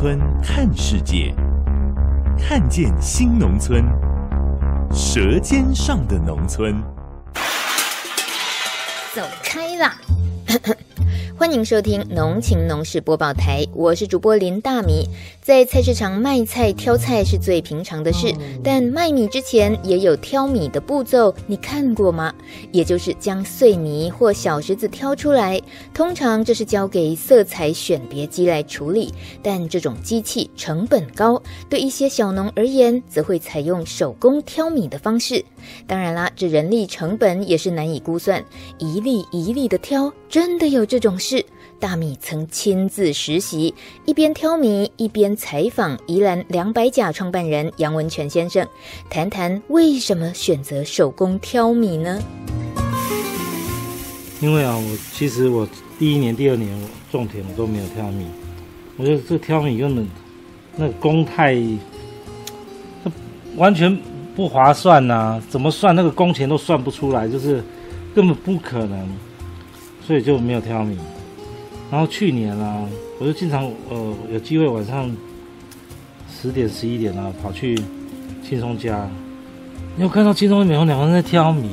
村看世界，看见新农村，舌尖上的农村。走开啦！欢迎收听农情农事播报台，我是主播林大米。在菜市场卖菜挑菜是最平常的事，但卖米之前也有挑米的步骤，你看过吗？也就是将碎米或小石子挑出来，通常这是交给色彩选别机来处理，但这种机器成本高，对一些小农而言，则会采用手工挑米的方式。当然啦，这人力成本也是难以估算，一粒一粒的挑，真的有这种事？大米曾亲自实习，一边挑米一边采访宜兰两百甲创办人杨文全先生，谈谈为什么选择手工挑米呢？因为啊，我其实我第一年、第二年我种田我都没有挑米，我觉得这挑米根本那个工太，完全不划算呐、怎么算那个工钱都算不出来，就是根本不可能，所以就没有挑米。然后去年啊，我就经常呃有机会晚上十点十一点啊跑去轻松家，你有看到轻松美红两个人在挑米，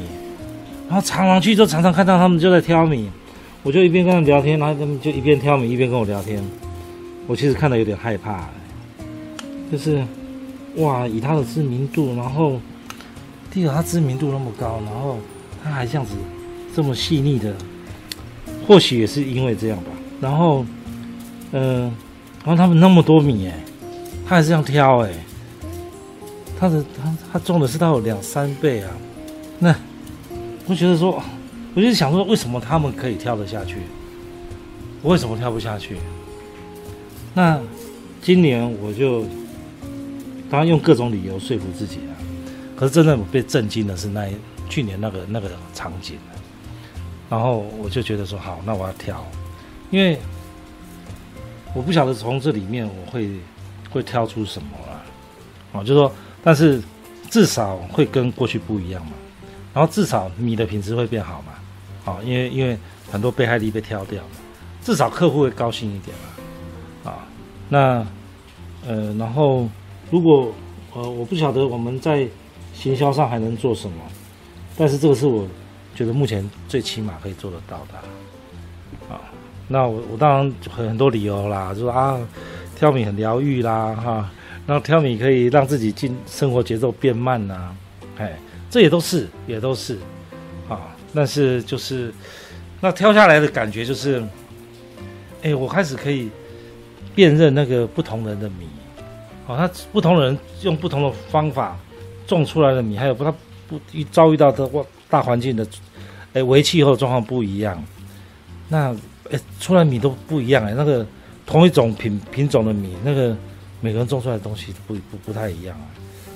然后常常去就常常看到他们就在挑米，我就一边跟他们聊天，然后他们就一边挑米一边跟我聊天，我其实看的有点害怕、就是哇以他的知名度，然后第二他知名度那么高，然后他还这样子这么细腻的，或许也是因为这样吧。然后，嗯、然后他们那么多米哎，他还是这样挑哎，他的他他种的是他有两三倍啊，那我觉得说，我就想说，为什么他们可以跳得下去，我为什么跳不下去？那今年我就当然用各种理由说服自己了，可是真的被震惊的是那去年那个那个场景，然后我就觉得说，好，那我要挑。因为我不晓得从这里面我会会挑出什么啊，哦，就是说，但是至少会跟过去不一样嘛，然后至少米的品质会变好嘛，好，因为因为很多被害力被挑掉嘛，至少客户会高兴一点嘛，啊，那呃，然后如果呃我不晓得我们在行销上还能做什么，但是这个是我觉得目前最起码可以做得到的，那我我当然很很多理由啦，就说啊，挑米很疗愈啦，哈，然后挑米可以让自己进生活节奏变慢呐，哎，这也都是也都是，啊，但是就是那挑下来的感觉就是，哎，我开始可以辨认那个不同人的米，哦，他不同人用不同的方法种出来的米，还有不他不一遭遇到的大环境的，哎，微气候状况不一样，那。哎，出来米都不一样哎，那个同一种品品种的米，那个每个人种出来的东西不不不太一样啊。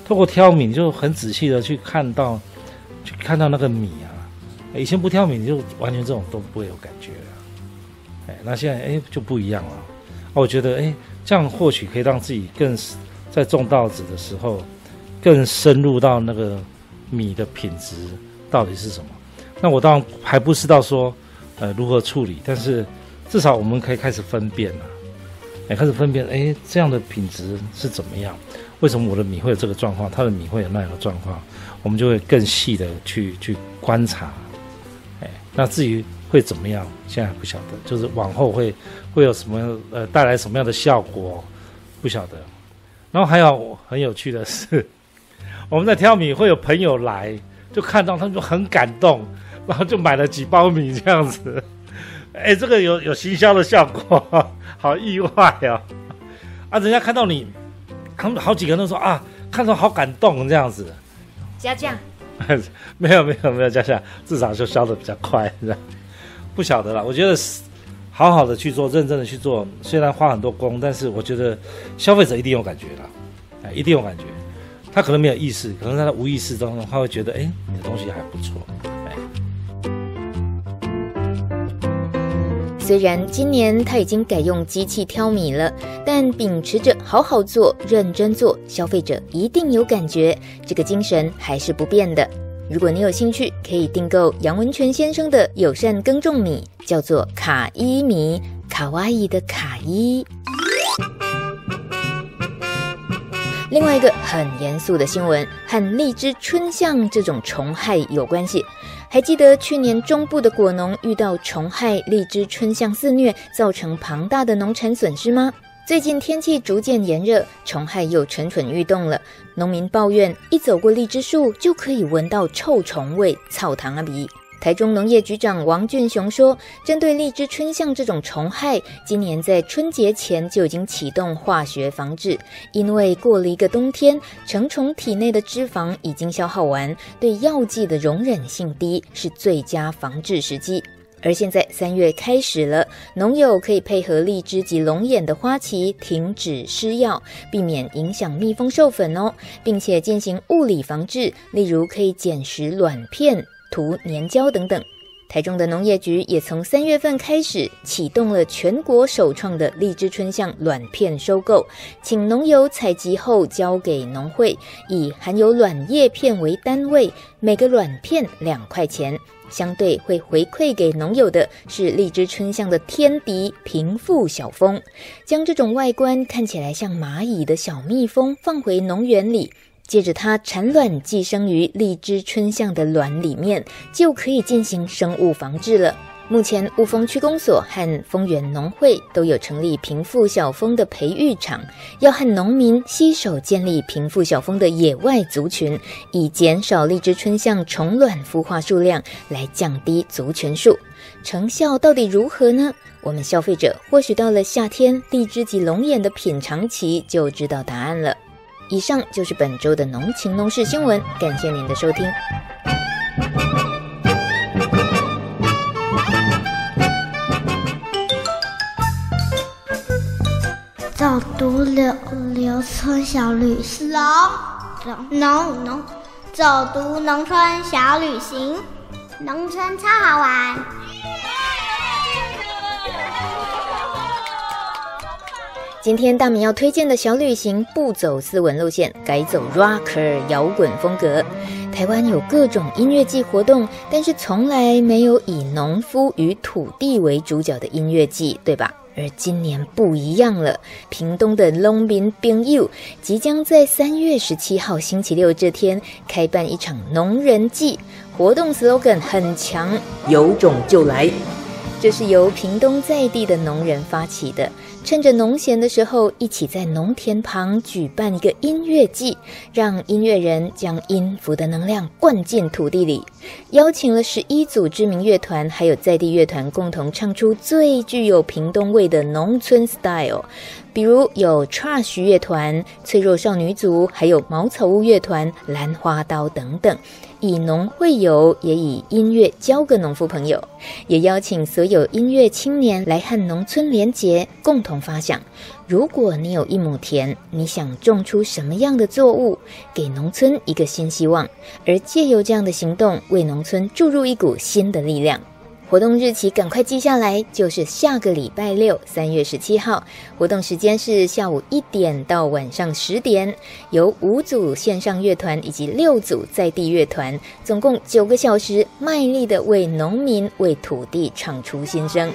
透过挑米，就很仔细的去看到，去看到那个米啊。以前不挑米，你就完全这种都不会有感觉了。哎，那现在哎就不一样了。我觉得哎，这样或许可以让自己更在种稻子的时候，更深入到那个米的品质到底是什么。那我当然还不知道说。呃，如何处理？但是至少我们可以开始分辨了，哎，开始分辨，哎，这样的品质是怎么样？为什么我的米会有这个状况？他的米会有那样的状况？我们就会更细的去去观察，哎，那至于会怎么样，现在还不晓得，就是往后会会有什么呃带来什么样的效果，不晓得。然后还有很有趣的是，我们在挑米会有朋友来，就看到他们就很感动。然后就买了几包米这样子，哎，这个有有行销的效果，好意外哦！啊，人家看到你，他们好几个人都说啊，看到好感动这样子。加价？没有没有没有加价，至少就销的比较快，是吧？不晓得了，我觉得好好的去做，认真的去做，虽然花很多工，但是我觉得消费者一定有感觉了，哎，一定有感觉。他可能没有意识，可能在他无意识当中，他会觉得，哎，你的东西还不错。虽然今年他已经改用机器挑米了，但秉持着好好做、认真做，消费者一定有感觉，这个精神还是不变的。如果你有兴趣，可以订购杨文全先生的友善耕种米，叫做卡伊米，卡哇伊的卡伊。另外一个很严肃的新闻，和荔枝春象这种虫害有关系。还记得去年中部的果农遇到虫害，荔枝春象肆虐，造成庞大的农产损失吗？最近天气逐渐炎热，虫害又蠢蠢欲动了。农民抱怨，一走过荔枝树就可以闻到臭虫味，草堂阿鼻。台中农业局长王俊雄说，针对荔枝春象这种虫害，今年在春节前就已经启动化学防治，因为过了一个冬天，成虫体内的脂肪已经消耗完，对药剂的容忍性低，是最佳防治时机。而现在三月开始了，农友可以配合荔枝及龙眼的花期停止施药，避免影响蜜蜂授粉哦，并且进行物理防治，例如可以捡拾卵片。涂粘胶等等，台中的农业局也从三月份开始启动了全国首创的荔枝春象卵片收购，请农友采集后交给农会，以含有卵叶片为单位，每个卵片两块钱，相对会回馈给农友的是荔枝春象的天敌平腹小蜂，将这种外观看起来像蚂蚁的小蜜蜂放回农园里。借着它产卵寄生于荔枝春象的卵里面，就可以进行生物防治了。目前雾峰区公所和丰原农会都有成立平腹小蜂的培育场，要和农民携手建立平腹小蜂的野外族群，以减少荔枝春象虫卵孵化数量，来降低族群数。成效到底如何呢？我们消费者或许到了夏天荔枝及龙眼的品尝期，就知道答案了。以上就是本周的农情农事新闻，感谢您的收听。走读柳柳村小旅行，农农农，走读农村小旅行，农村超好玩。今天大米要推荐的小旅行，不走斯文路线，改走 Rocker 摇滚风格。台湾有各种音乐季活动，但是从来没有以农夫与土地为主角的音乐季，对吧？而今年不一样了，屏东的 Long Bin Bing You 即将在三月十七号星期六这天开办一场农人季，活动 slogan 很强，有种就来。这是由屏东在地的农人发起的。趁着农闲的时候，一起在农田旁举办一个音乐季，让音乐人将音符的能量灌进土地里。邀请了十一组知名乐团，还有在地乐团，共同唱出最具有屏东味的农村 style。比如有 Trash 乐团、脆弱少女组，还有茅草屋乐团、兰花刀等等。以农会友，也以音乐交个农夫朋友，也邀请所有音乐青年来和农村联结，共同发想：如果你有一亩田，你想种出什么样的作物，给农村一个新希望，而借由这样的行动，为农村注入一股新的力量。活动日期赶快记下来，就是下个礼拜六，三月十七号。活动时间是下午一点到晚上十点，由五组线上乐团以及六组在地乐团，总共九个小时，卖力的为农民、为土地唱出心声。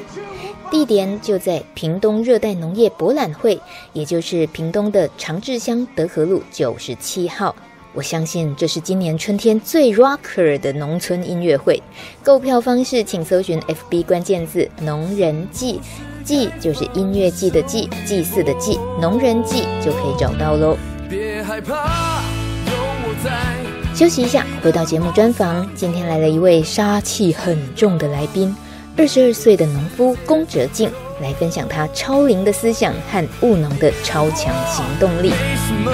地点就在屏东热带农业博览会，也就是屏东的长治乡德和路九十七号。我相信这是今年春天最 rocker 的农村音乐会。购票方式，请搜寻 FB 关键字“农人祭”，祭就是音乐祭的祭，祭祀的祭，农人祭就可以找到喽。别害怕，有我在。休息一下，回到节目专访。今天来了一位杀气很重的来宾，二十二岁的农夫龚哲敬，来分享他超龄的思想和务农的超强行动力。为什么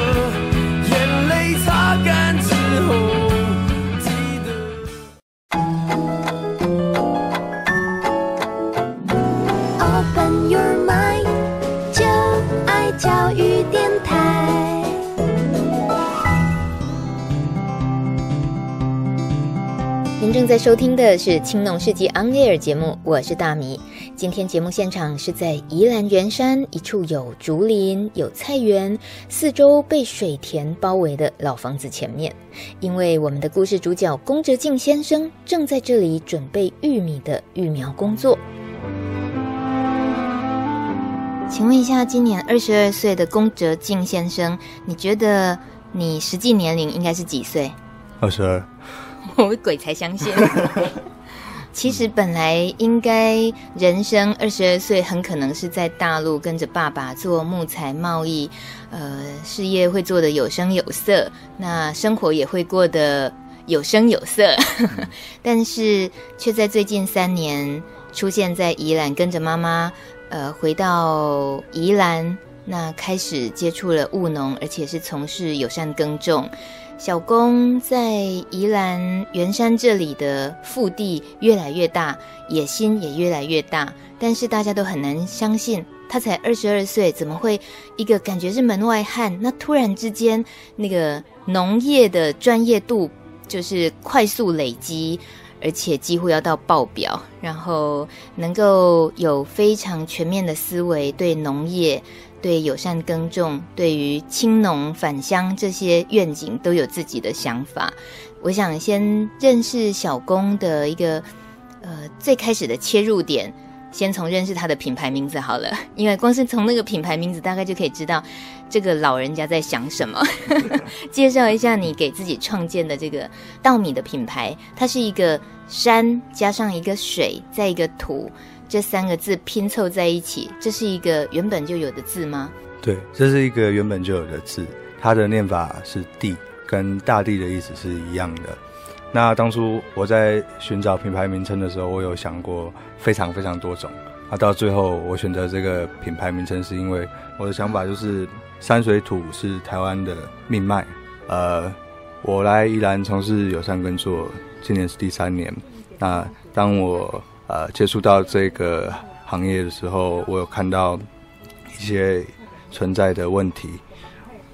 在收听的是《青农世纪 On Air》节目，我是大米。今天节目现场是在宜兰员山一处有竹林、有菜园、四周被水田包围的老房子前面，因为我们的故事主角龚哲敬先生正在这里准备玉米的育苗工作。请问一下，今年二十二岁的龚哲敬先生，你觉得你实际年龄应该是几岁？二十二。我鬼才相信！其实本来应该人生二十二岁，很可能是在大陆跟着爸爸做木材贸易，呃，事业会做得有声有色，那生活也会过得有声有色。但是却在最近三年出现在宜兰，跟着妈妈，呃，回到宜兰，那开始接触了务农，而且是从事友善耕种。小龚在宜兰圆山这里的腹地越来越大，野心也越来越大，但是大家都很难相信，他才二十二岁，怎么会一个感觉是门外汉？那突然之间，那个农业的专业度就是快速累积，而且几乎要到爆表，然后能够有非常全面的思维，对农业。对友善耕种，对于青农返乡这些愿景都有自己的想法。我想先认识小工的一个呃最开始的切入点，先从认识他的品牌名字好了，因为光是从那个品牌名字，大概就可以知道这个老人家在想什么。介绍一下你给自己创建的这个稻米的品牌，它是一个山加上一个水，再一个土。这三个字拼凑在一起，这是一个原本就有的字吗？对，这是一个原本就有的字，它的念法是“地”，跟大地的意思是一样的。那当初我在寻找品牌名称的时候，我有想过非常非常多种。那到最后，我选择这个品牌名称，是因为我的想法就是山水土是台湾的命脉。呃，我来宜兰从事友善耕作，今年是第三年。那当我呃，接触到这个行业的时候，我有看到一些存在的问题，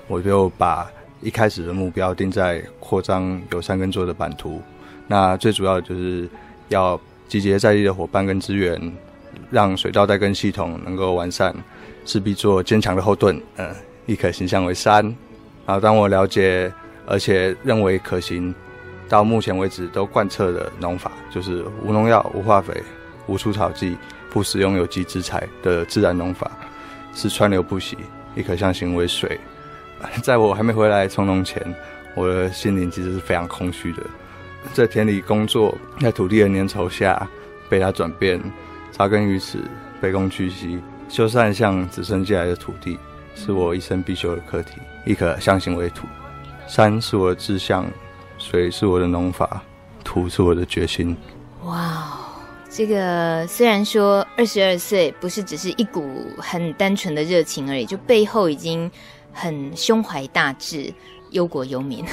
我就把一开始的目标定在扩张友善耕作的版图。那最主要就是要集结在地的伙伴跟资源，让水稻代耕系统能够完善，势必做坚强的后盾，嗯、呃，亦可形象为三。然后当我了解而且认为可行。到目前为止都贯彻的农法就是无农药、无化肥、无除草剂、不使用有机资材的自然农法，是川流不息，亦可象形为水。在我还没回来从农前，我的心灵其实是非常空虚的，在田里工作，在土地的粘稠下被它转变，扎根于此，卑躬屈膝，修缮向子孙借来的土地，是我一生必修的课题，亦可象形为土。山是我的志向。水是我的农法，土是我的决心。哇，这个虽然说二十二岁不是只是一股很单纯的热情而已，就背后已经很胸怀大志，忧国忧民。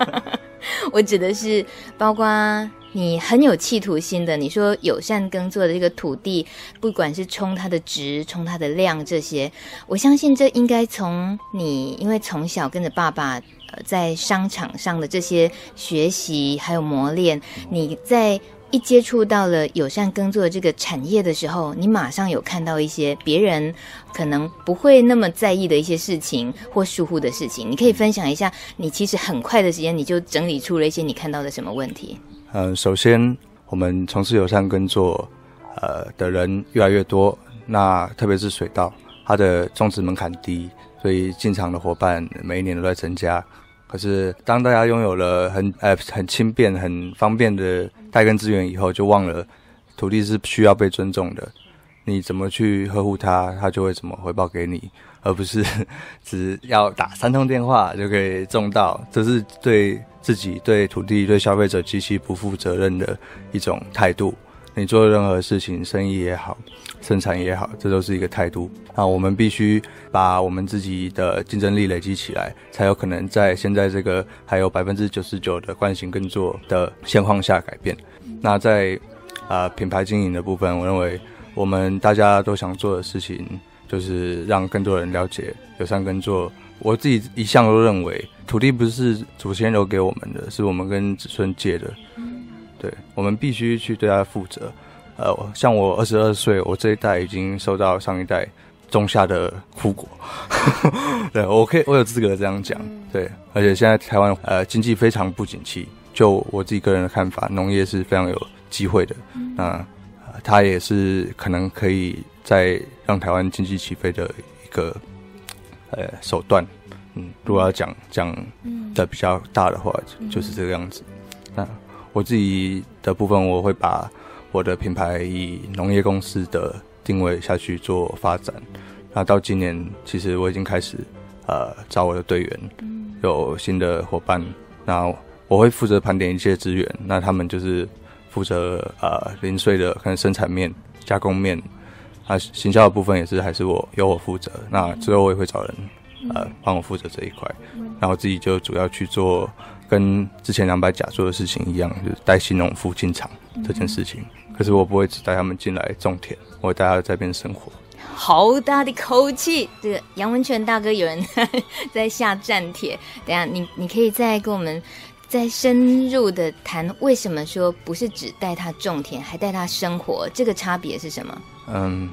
我指的是包括你很有企图心的，你说友善耕作的这个土地，不管是冲它的值、冲它的量这些，我相信这应该从你，因为从小跟着爸爸。呃，在商场上的这些学习还有磨练，你在一接触到了友善耕作这个产业的时候，你马上有看到一些别人可能不会那么在意的一些事情或疏忽的事情。你可以分享一下，你其实很快的时间你就整理出了一些你看到的什么问题？嗯、首先我们从事友善耕作，呃的人越来越多，那特别是水稻，它的种植门槛低。所以进场的伙伴每一年都在增加，可是当大家拥有了很呃很轻便、很方便的代耕资源以后，就忘了土地是需要被尊重的。你怎么去呵护它，它就会怎么回报给你，而不是 只要打三通电话就可以种到。这是对自己、对土地、对消费者极其不负责任的一种态度。你做任何事情，生意也好，生产也好，这都是一个态度。那我们必须把我们自己的竞争力累积起来，才有可能在现在这个还有百分之九十九的惯性耕作的现况下改变。那在啊、品牌经营的部分，我认为我们大家都想做的事情，就是让更多人了解友善耕作。我自己一向都认为，土地不是祖先留给我们的，是我们跟子孙借的。对，我们必须去对他负责。呃，像我二十二岁，我这一代已经受到上一代种下的苦果。对，我可以，我有资格这样讲。对，而且现在台湾呃经济非常不景气，就我自己个人的看法，农业是非常有机会的。那、呃、它也是可能可以在让台湾经济起飞的一个呃手段。嗯，如果要讲讲的比较大的话，就是这个样子。那我自己的部分，我会把。我的品牌以农业公司的定位下去做发展，那到今年其实我已经开始呃找我的队员，有新的伙伴，那我会负责盘点一切资源，那他们就是负责呃零碎的可能生产面、加工面，啊行销的部分也是还是我由我负责，那之后我也会找人呃帮我负责这一块，然后自己就主要去做跟之前两百甲做的事情一样，就是带新农夫进场这件事情。可是我不会只带他们进来种田，我会带他在这边生活。好大的口气！这个杨文全大哥有人在，在下战帖。等下你你可以再跟我们再深入的谈，为什么说不是只带他种田，还带他生活？这个差别是什么？嗯，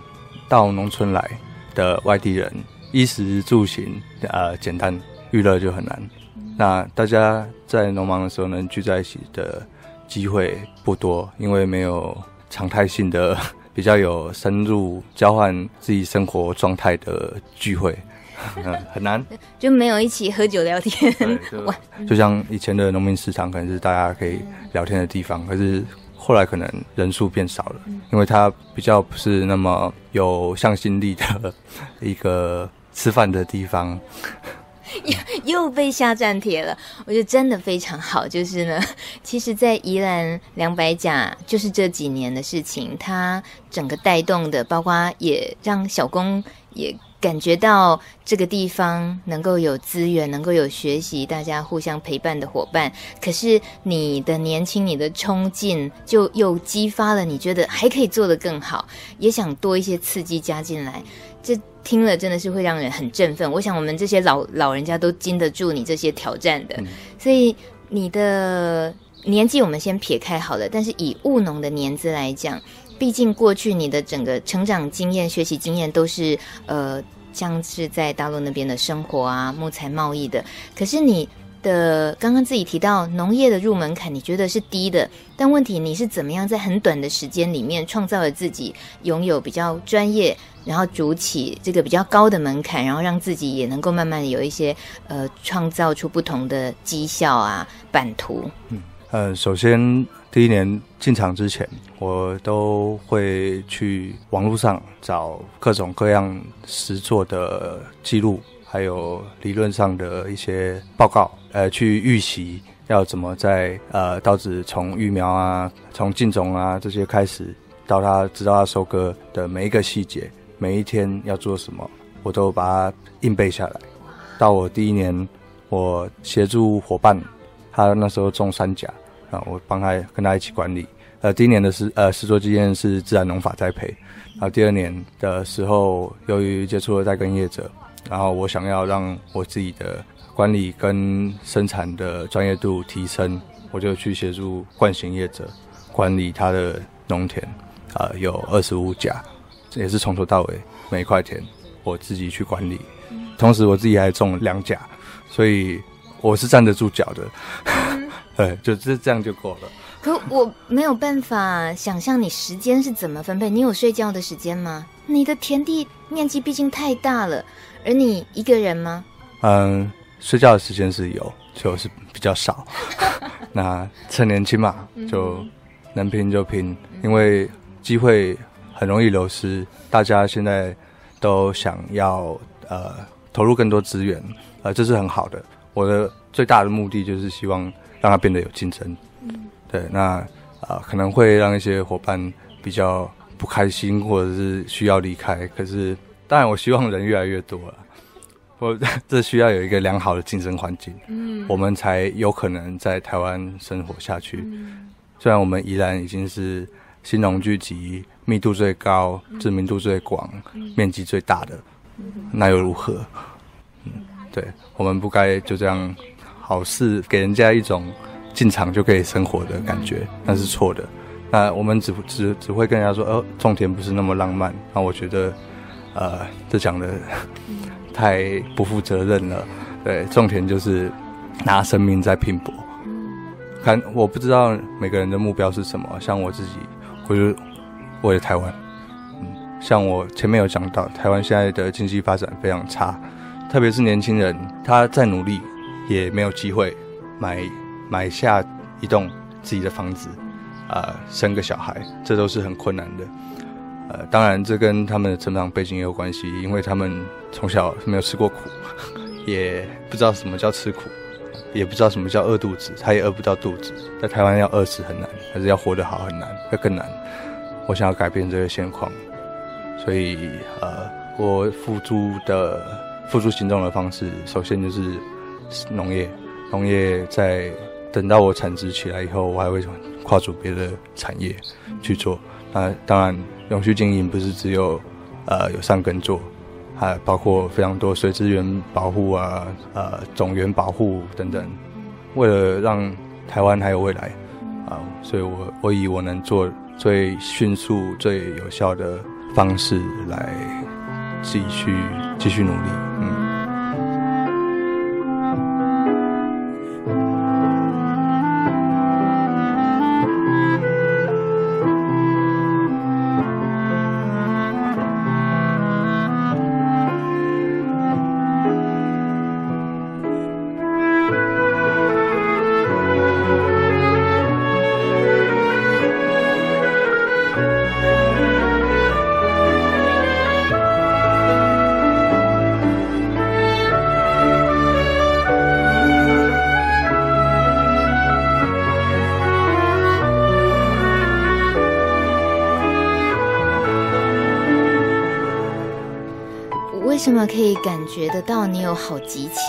到农村来的外地人，衣食住行呃简单，娱乐就很难。那大家在农忙的时候能聚在一起的机会不多，因为没有。常态性的比较有深入交换自己生活状态的聚会，嗯，很难，就没有一起喝酒聊天。就，就像以前的农民市场，可能是大家可以聊天的地方，可是后来可能人数变少了，因为它比较不是那么有向心力的 一个吃饭的地方。又 又被下战帖了，我觉得真的非常好。就是呢，其实，在宜兰两百甲，就是这几年的事情，它整个带动的，包括也让小工也感觉到这个地方能够有资源，能够有学习，大家互相陪伴的伙伴。可是你的年轻，你的冲劲，就又激发了你觉得还可以做得更好，也想多一些刺激加进来。这听了真的是会让人很振奋。我想我们这些老老人家都经得住你这些挑战的。嗯、所以你的年纪我们先撇开好了，但是以务农的年资来讲，毕竟过去你的整个成长经验、学习经验都是呃，像是在大陆那边的生活啊、木材贸易的。可是你的刚刚自己提到农业的入门槛，你觉得是低的，但问题你是怎么样在很短的时间里面创造了自己拥有比较专业。然后筑起这个比较高的门槛，然后让自己也能够慢慢有一些呃，创造出不同的绩效啊版图。嗯，呃，首先第一年进场之前，我都会去网络上找各种各样实作的记录，还有理论上的一些报告，呃，去预习要怎么在呃稻子从育苗啊，从进种啊这些开始，到它直到它收割的每一个细节。每一天要做什么，我都把它硬背下来。到我第一年，我协助伙伴，他那时候种三甲啊，我帮他跟他一起管理。呃，第一年的是呃实作经验是自然农法栽培，然后第二年的时候，由于接触了带耕业者，然后我想要让我自己的管理跟生产的专业度提升，我就去协助惯行业者管理他的农田，啊、呃，有二十五甲。也是从头到尾每一块田我自己去管理，同时我自己还种两甲，所以我是站得住脚的。对，就这这样就够了。可我没有办法想象你时间是怎么分配？你有睡觉的时间吗？你的田地面积毕竟太大了，而你一个人吗？嗯，睡觉的时间是有，就是比较少。那趁年轻嘛，就能拼就拼，因为机会。很容易流失，大家现在都想要呃投入更多资源，呃这是很好的。我的最大的目的就是希望让它变得有竞争。嗯，对，那啊、呃、可能会让一些伙伴比较不开心，或者是需要离开。可是当然，我希望人越来越多了。我 这需要有一个良好的竞争环境，嗯，我们才有可能在台湾生活下去。嗯，虽然我们宜兰已经是新农聚集。密度最高、知名度最广、嗯、面积最大的，那又如何？嗯，对，我们不该就这样好事给人家一种进场就可以生活的感觉，那是错的。那我们只只只会跟人家说，呃，种田不是那么浪漫。那我觉得，呃，这讲的太不负责任了。对，种田就是拿生命在拼搏。看，我不知道每个人的目标是什么。像我自己，我就为了台湾。嗯，像我前面有讲到，台湾现在的经济发展非常差，特别是年轻人，他再努力也没有机会买买下一栋自己的房子，呃，生个小孩，这都是很困难的。当然这跟他们的成长背景也有关系，因为他们从小没有吃过苦，也不知道什么叫吃苦。也不知道什么叫饿肚子，他也饿不到肚子。在台湾要饿死很难，还是要活得好很难，会更难。我想要改变这个现况，所以呃，我付诸的付诸行动的方式，首先就是农业。农业在等到我产值起来以后，我还会跨足别的产业去做。那当然，永续经营不是只有呃有善耕作。还包括非常多水资源保护啊，呃，种源保护等等，为了让台湾还有未来，啊，所以我我以我能做最迅速、最有效的方式来继续继续努力，嗯。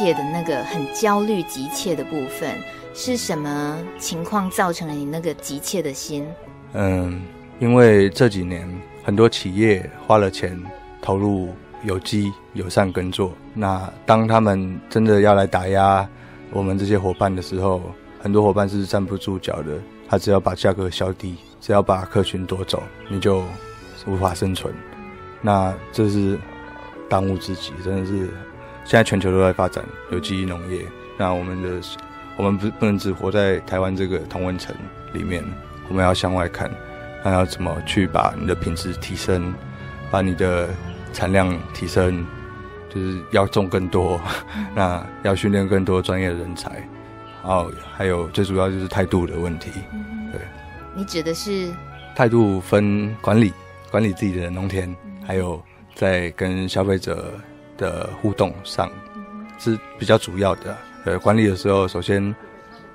切的那个很焦虑、急切的部分？是什么情况造成了你那个急切的心？嗯，因为这几年很多企业花了钱投入有机友善耕作，那当他们真的要来打压我们这些伙伴的时候，很多伙伴是站不住脚的。他只要把价格削低，只要把客群夺走，你就无法生存。那这是。当务之急，真的是现在全球都在发展有机农业。那我们的我们不不能只活在台湾这个同温层里面，我们要向外看，那要怎么去把你的品质提升，把你的产量提升，就是要种更多，那要训练更多专业的人才，然后还有最主要就是态度的问题。对，你指的是态度分管理，管理自己的农田，还有。在跟消费者的互动上是比较主要的。呃，管理的时候，首先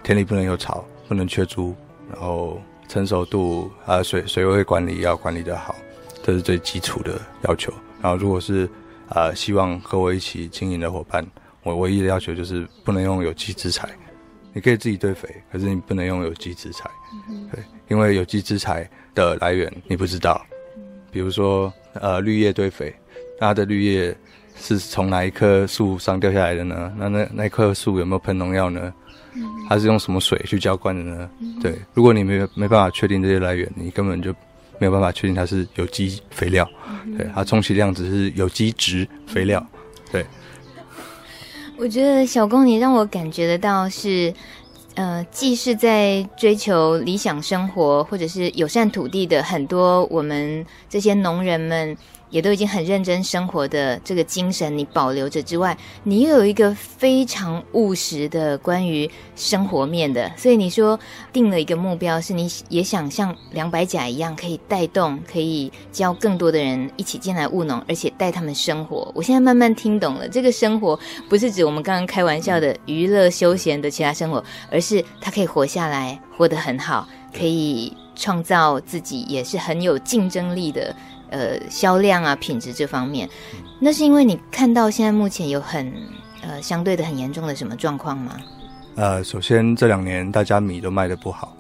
田里不能有草，不能缺猪，然后成熟度啊，水水位管理要管理得好，这是最基础的要求。然后，如果是啊，希望和我一起经营的伙伴，我唯一的要求就是不能用有机资材。你可以自己堆肥，可是你不能用有机资材。对，因为有机资材的来源你不知道。比如说，呃，绿叶堆肥，那它的绿叶是从哪一棵树上掉下来的呢？那那那棵树有没有喷农药呢？它是用什么水去浇灌的呢？对，如果你没没办法确定这些来源，你根本就没有办法确定它是有机肥料。对，它充其量只是有机质肥料。对，我觉得小公，你让我感觉得到是。呃，既是在追求理想生活，或者是友善土地的很多我们这些农人们。也都已经很认真生活的这个精神，你保留着之外，你又有一个非常务实的关于生活面的，所以你说定了一个目标，是你也想像两百甲一样，可以带动，可以教更多的人一起进来务农，而且带他们生活。我现在慢慢听懂了，这个生活不是指我们刚刚开玩笑的娱乐休闲的其他生活，而是他可以活下来，活得很好，可以创造自己，也是很有竞争力的。呃，销量啊，品质这方面，那是因为你看到现在目前有很呃相对的很严重的什么状况吗？呃，首先这两年大家米都卖的不好，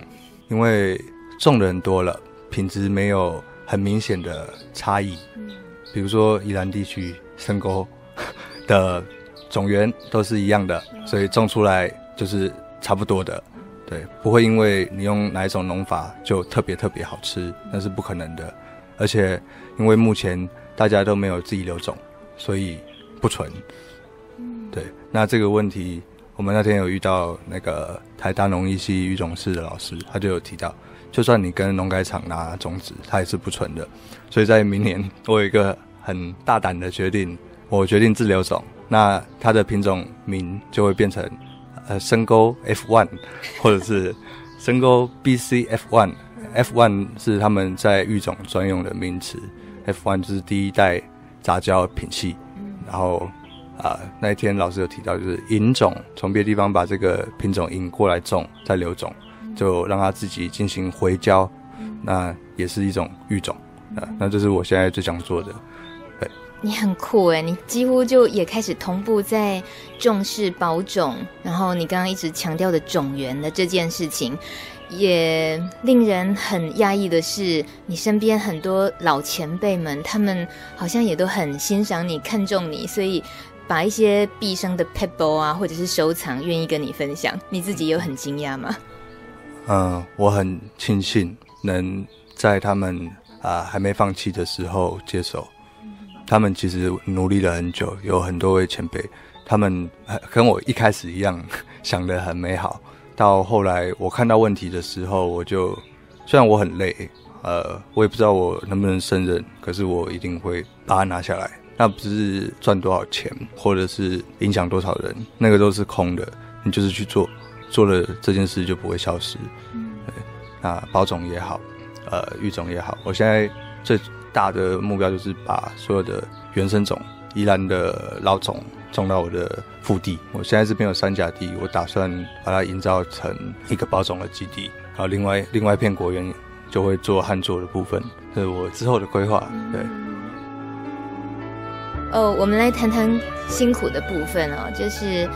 因为种的人多了，品质没有很明显的差异。嗯，比如说宜兰地区深沟 的种源都是一样的，所以种出来就是差不多的。对，不会因为你用哪一种农法就特别特别好吃，那是不可能的。而且因为目前大家都没有自己留种，所以不纯。对，那这个问题，我们那天有遇到那个台大农艺系育种室的老师，他就有提到，就算你跟农改场拿种子，它也是不纯的。所以在明年，我有一个很大胆的决定，我决定自留种，那它的品种名就会变成呃深沟 F one，或者是深沟 BC F one。是他们在育种专用的名词，F one 就是第一代杂交品系，然后。啊，那一天老师有提到，就是引种，从别的地方把这个品种引过来种，再留种，就让它自己进行回交，那也是一种育种啊。那这是我现在最想做的。对，你很酷哎，你几乎就也开始同步在重视保种，然后你刚刚一直强调的种源的这件事情，也令人很讶异的是，你身边很多老前辈们，他们好像也都很欣赏你，看重你，所以。把一些毕生的 pebble 啊，或者是收藏，愿意跟你分享，你自己有很惊讶吗？嗯，我很庆幸能在他们啊还没放弃的时候接手。他们其实努力了很久，有很多位前辈，他们跟我一开始一样 想得很美好。到后来我看到问题的时候，我就虽然我很累，呃，我也不知道我能不能胜任，可是我一定会把它拿下来。那不是赚多少钱，或者是影响多少人，那个都是空的。你就是去做，做了这件事就不会消失。嗯，对。那保种也好，呃，育种也好，我现在最大的目标就是把所有的原生种、宜兰的老种种到我的腹地。我现在这边有三甲地，我打算把它营造成一个保种的基地。然后另外另外一片果园就会做旱作的部分，这是我之后的规划。对。哦，我们来谈谈辛苦的部分哦，就是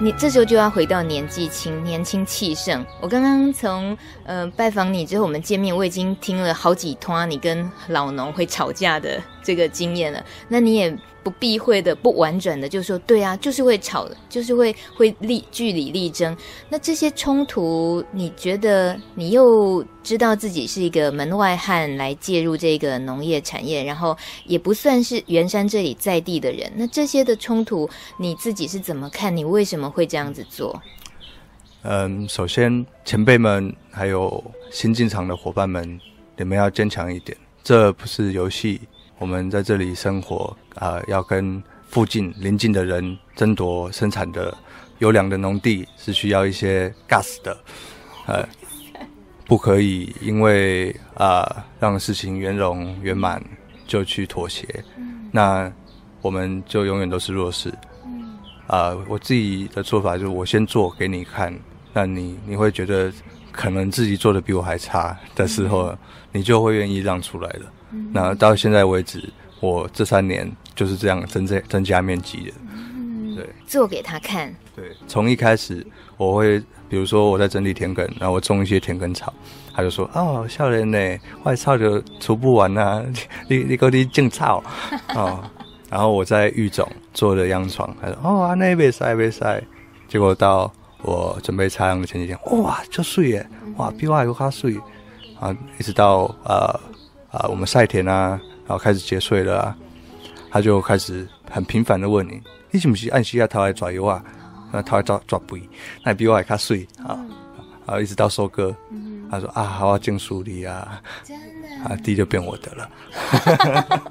你这时候就要回到年纪轻、年轻气盛。我刚刚从呃拜访你之后，我们见面，我已经听了好几通啊你跟老农会吵架的这个经验了。那你也。不避讳的、不婉转的，就说对啊，就是会吵，就是会会立据理力争。那这些冲突，你觉得你又知道自己是一个门外汉来介入这个农业产业，然后也不算是员山这里在地的人。那这些的冲突，你自己是怎么看？你为什么会这样子做？嗯，首先前辈们还有新进场的伙伴们，你们要坚强一点，这不是游戏。我们在这里生活啊、呃，要跟附近邻近的人争夺生产的优良的农地，是需要一些 gas 的，呃，不可以因为啊、呃、让事情圆融圆满就去妥协，那我们就永远都是弱势。啊、呃，我自己的做法就是我先做给你看，那你你会觉得可能自己做的比我还差的时候，你就会愿意让出来了。那到现在为止，我这三年就是这样增加增加面积的，对，做给他看。对，从一开始我会，比如说我在整理田埂，然后我种一些田埂草，他就说：“哦，笑人呢，坏草就除不完呐、啊，你你给我种草 哦。”然后我在育种做了秧床，他说：“哦，那边晒边晒。”结果到我准备插秧的前几天，哇，就水耶，哇，比我还有卡水。啊，一直到呃。啊，我们晒田啊，然后开始结穗了啊，他就开始很频繁的问你，你是不是按时啊头来抓油啊？那头来抓抓肥，那比我还卡水啊，啊一直到收割，他说啊，好啊，种树地啊，啊，地就变我的了，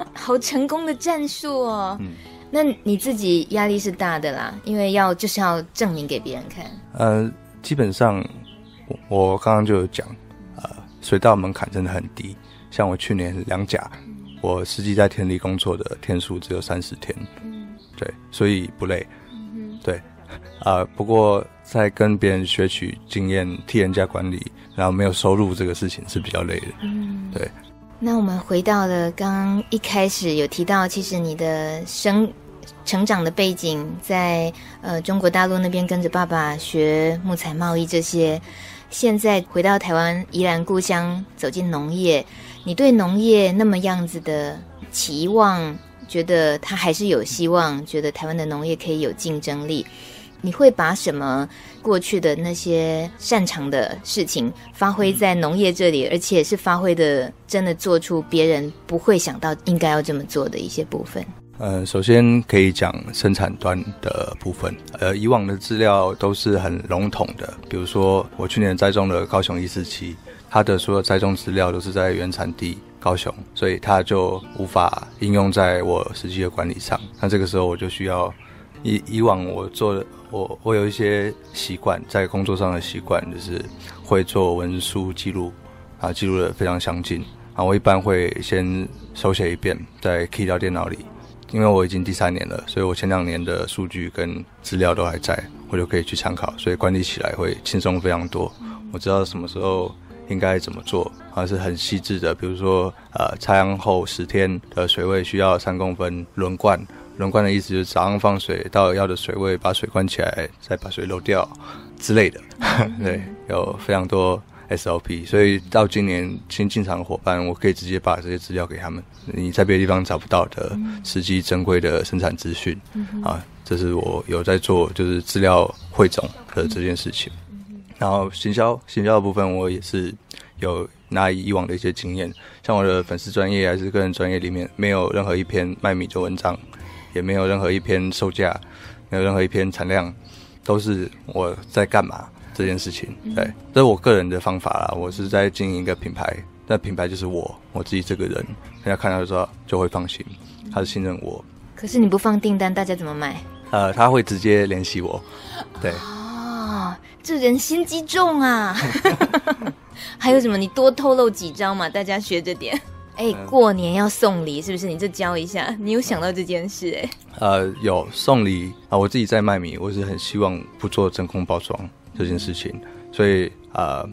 好成功的战术哦。嗯，那你自己压力是大的啦，因为要就是要证明给别人看。呃，基本上我刚刚就有讲，呃，水稻门槛真的很低。像我去年两甲，我实际在田里工作的天数只有三十天，对，所以不累，对，啊、呃，不过在跟别人学取经验、替人家管理，然后没有收入这个事情是比较累的，对。那我们回到了刚刚一开始有提到，其实你的生成长的背景在呃中国大陆那边跟着爸爸学木材贸易这些，现在回到台湾宜兰故乡，走进农业。你对农业那么样子的期望，觉得它还是有希望，觉得台湾的农业可以有竞争力。你会把什么过去的那些擅长的事情发挥在农业这里，而且是发挥的真的做出别人不会想到应该要这么做的一些部分？呃，首先可以讲生产端的部分。呃，以往的资料都是很笼统的，比如说我去年栽种的高雄一四七，它的所有栽种资料都是在原产地高雄，所以它就无法应用在我实际的管理上。那这个时候我就需要，以以往我做的，我我有一些习惯，在工作上的习惯就是会做文书记录，啊，记录的非常详尽。啊，我一般会先手写一遍，再 key 到电脑里。因为我已经第三年了，所以我前两年的数据跟资料都还在，我就可以去参考，所以管理起来会轻松非常多。我知道什么时候应该怎么做，还是很细致的。比如说，呃，插秧后十天的水位需要三公分轮灌，轮灌的意思就是早上放水到要的水位，把水灌起来，再把水漏掉之类的。对，有非常多。SOP，所以到今年新进场的伙伴，我可以直接把这些资料给他们，你在别的地方找不到的实际珍贵的生产资讯，嗯、啊，这是我有在做，就是资料汇总的这件事情。嗯、然后行销，行销的部分我也是有拿以往的一些经验，像我的粉丝专业还是个人专业里面，没有任何一篇卖米的文章，也没有任何一篇售价，没有任何一篇产量，都是我在干嘛。这件事情，对，这是我个人的方法啦。我是在经营一个品牌，那品牌就是我我自己这个人，人家看到的时候就会放心，他是信任我。可是你不放订单，大家怎么买？呃，他会直接联系我。对哦，这人心机重啊！还有什么？你多透露几招嘛，大家学着点。哎，过年要送礼是不是？你就教一下。你有想到这件事哎？呃，有送礼啊。我自己在卖米，我是很希望不做真空包装。这件事情，所以呃，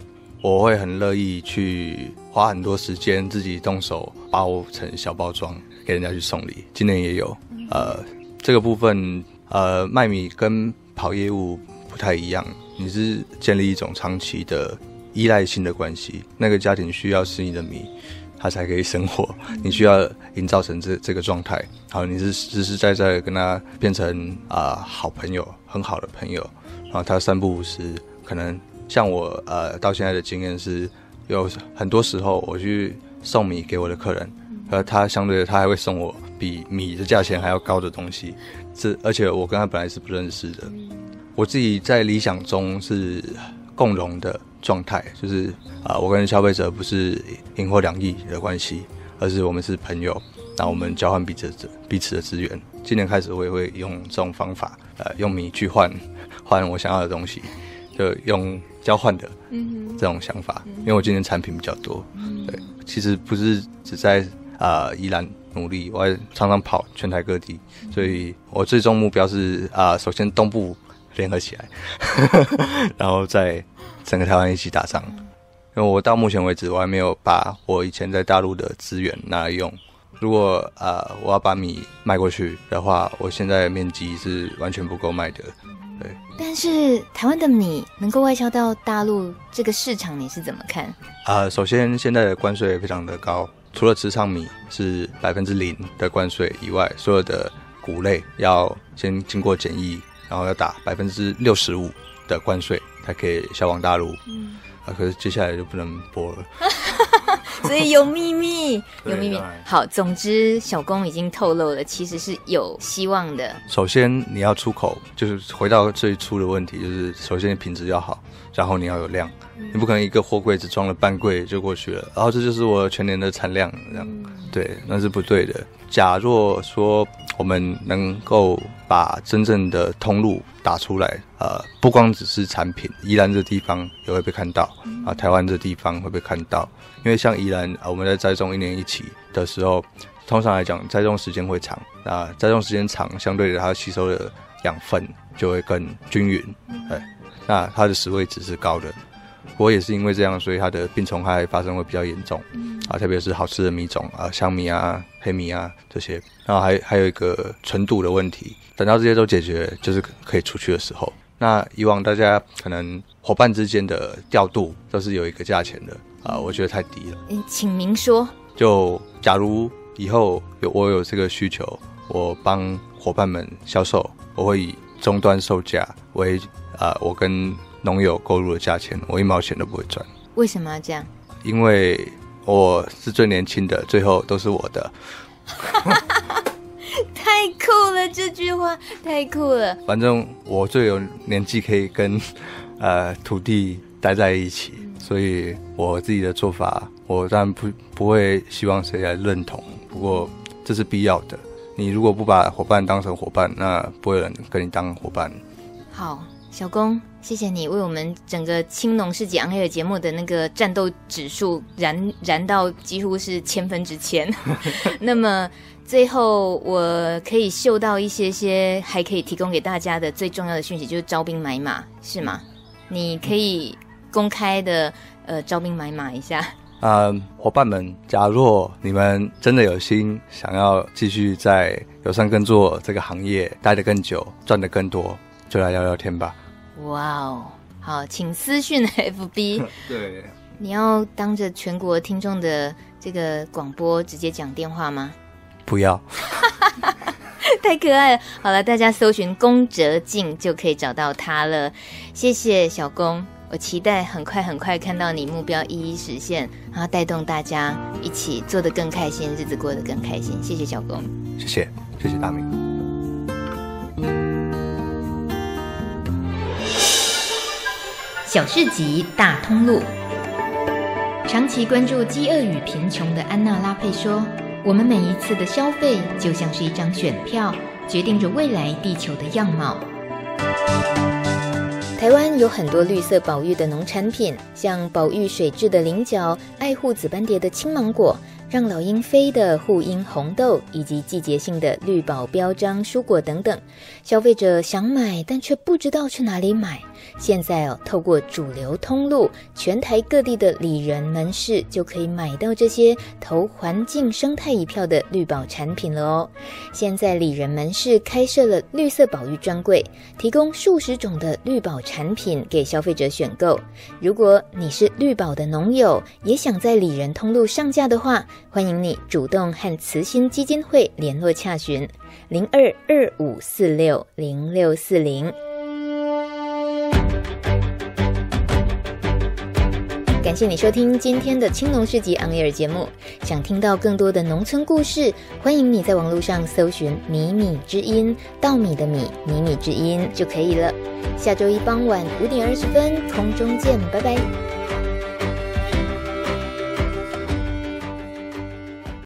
我会很乐意去花很多时间自己动手包成小包装给人家去送礼。今年也有，呃，这个部分呃，卖米跟跑业务不太一样，你是建立一种长期的依赖性的关系。那个家庭需要吃你的米，他才可以生活。你需要营造成这这个状态，好，你是实实在在跟他变成啊、呃、好朋友，很好的朋友。然后他三不五时，可能像我呃，到现在的经验是，有很多时候我去送米给我的客人，而他相对的他还会送我比米的价钱还要高的东西，这而且我跟他本来是不认识的，我自己在理想中是共荣的状态，就是啊、呃，我跟消费者不是银货两訖的关系，而是我们是朋友，那我们交换彼此的彼此的资源。今年开始我也会用这种方法，呃，用米去换。换我想要的东西，就用交换的这种想法，因为我今年产品比较多，对，其实不是只在啊、呃、宜兰努力，我还常常跑全台各地，所以我最终目标是啊、呃，首先东部联合起来，然后再整个台湾一起打仗，因为我到目前为止我还没有把我以前在大陆的资源拿来用，如果啊、呃、我要把米卖过去的话，我现在的面积是完全不够卖的。对，但是台湾的米能够外销到大陆这个市场，你是怎么看？啊、呃，首先现在的关税非常的高，除了池上米是百分之零的关税以外，所有的谷类要先经过检疫，然后要打百分之六十五的关税才可以销往大陆。嗯，啊，可是接下来就不能播了。所以有秘密，有秘密。好，总之小工已经透露了，其实是有希望的。首先你要出口，就是回到最初的问题，就是首先品质要好，然后你要有量，嗯、你不可能一个货柜只装了半柜就过去了，然后这就是我全年的产量，这样、嗯、对，那是不对的。假若说我们能够把真正的通路打出来，呃，不光只是产品，宜兰这地方也会被看到，啊，台湾这地方会被看到，因为像宜兰，啊，我们在栽种一年一期的时候，通常来讲栽种时间会长，啊，栽种时间长，相对的它吸收的养分就会更均匀，哎，那它的食味值是高的。我也是因为这样，所以它的病虫害发生会比较严重，啊，特别是好吃的米种啊，香米啊、黑米啊这些，然后还还有一个纯度的问题。等到这些都解决，就是可以出去的时候。那以往大家可能伙伴之间的调度都是有一个价钱的啊，我觉得太低了。嗯，请明说。就假如以后有我有这个需求，我帮伙伴们销售，我会以终端售价为啊、呃，我跟农友购入的价钱，我一毛钱都不会赚。为什么要这样？因为我是最年轻的，最后都是我的。太酷了，这句话太酷了。反正我最有年纪，可以跟呃土地待在一起，所以我自己的做法，我当然不不会希望谁来认同。不过这是必要的。你如果不把伙伴当成伙伴，那不会有人跟你当伙伴。好，小公，谢谢你为我们整个青农市集 On Air 节目的那个战斗指数燃 燃到几乎是千分之千。那么。最后，我可以嗅到一些些还可以提供给大家的最重要的讯息，就是招兵买马，是吗？你可以公开的呃招兵买马一下。啊、嗯，伙伴们，假若你们真的有心想要继续在友善耕作这个行业待得更久，赚得更多，就来聊聊天吧。哇哦，好，请私讯 FB。对，你要当着全国听众的这个广播直接讲电话吗？不要，太可爱了。好了，大家搜寻宫哲静就可以找到他了。谢谢小公，我期待很快很快看到你目标一一实现，然后带动大家一起做得更开心，日子过得更开心。谢谢小公，谢谢，谢谢大米。小市集大通路，长期关注饥饿与贫穷的安娜拉佩说。我们每一次的消费就像是一张选票，决定着未来地球的样貌。台湾有很多绿色保育的农产品，像保育水质的菱角、爱护紫斑蝶的青芒果。让老鹰飞的护鹰红豆，以及季节性的绿宝标章蔬果等等，消费者想买但却不知道去哪里买。现在哦，透过主流通路，全台各地的里仁门市就可以买到这些投环境生态一票的绿宝产品了哦。现在里仁门市开设了绿色保育专柜，提供数十种的绿宝产品给消费者选购。如果你是绿宝的农友，也想在里仁通路上架的话，欢迎你主动和慈心基金会联络洽询，零二二五四六零六四零。感谢你收听今天的青龙市集昂 n Air 节目。想听到更多的农村故事，欢迎你在网络上搜寻“米米之音”，稻米的米，米米之音就可以了。下周一傍晚五点二十分，空中见，拜拜。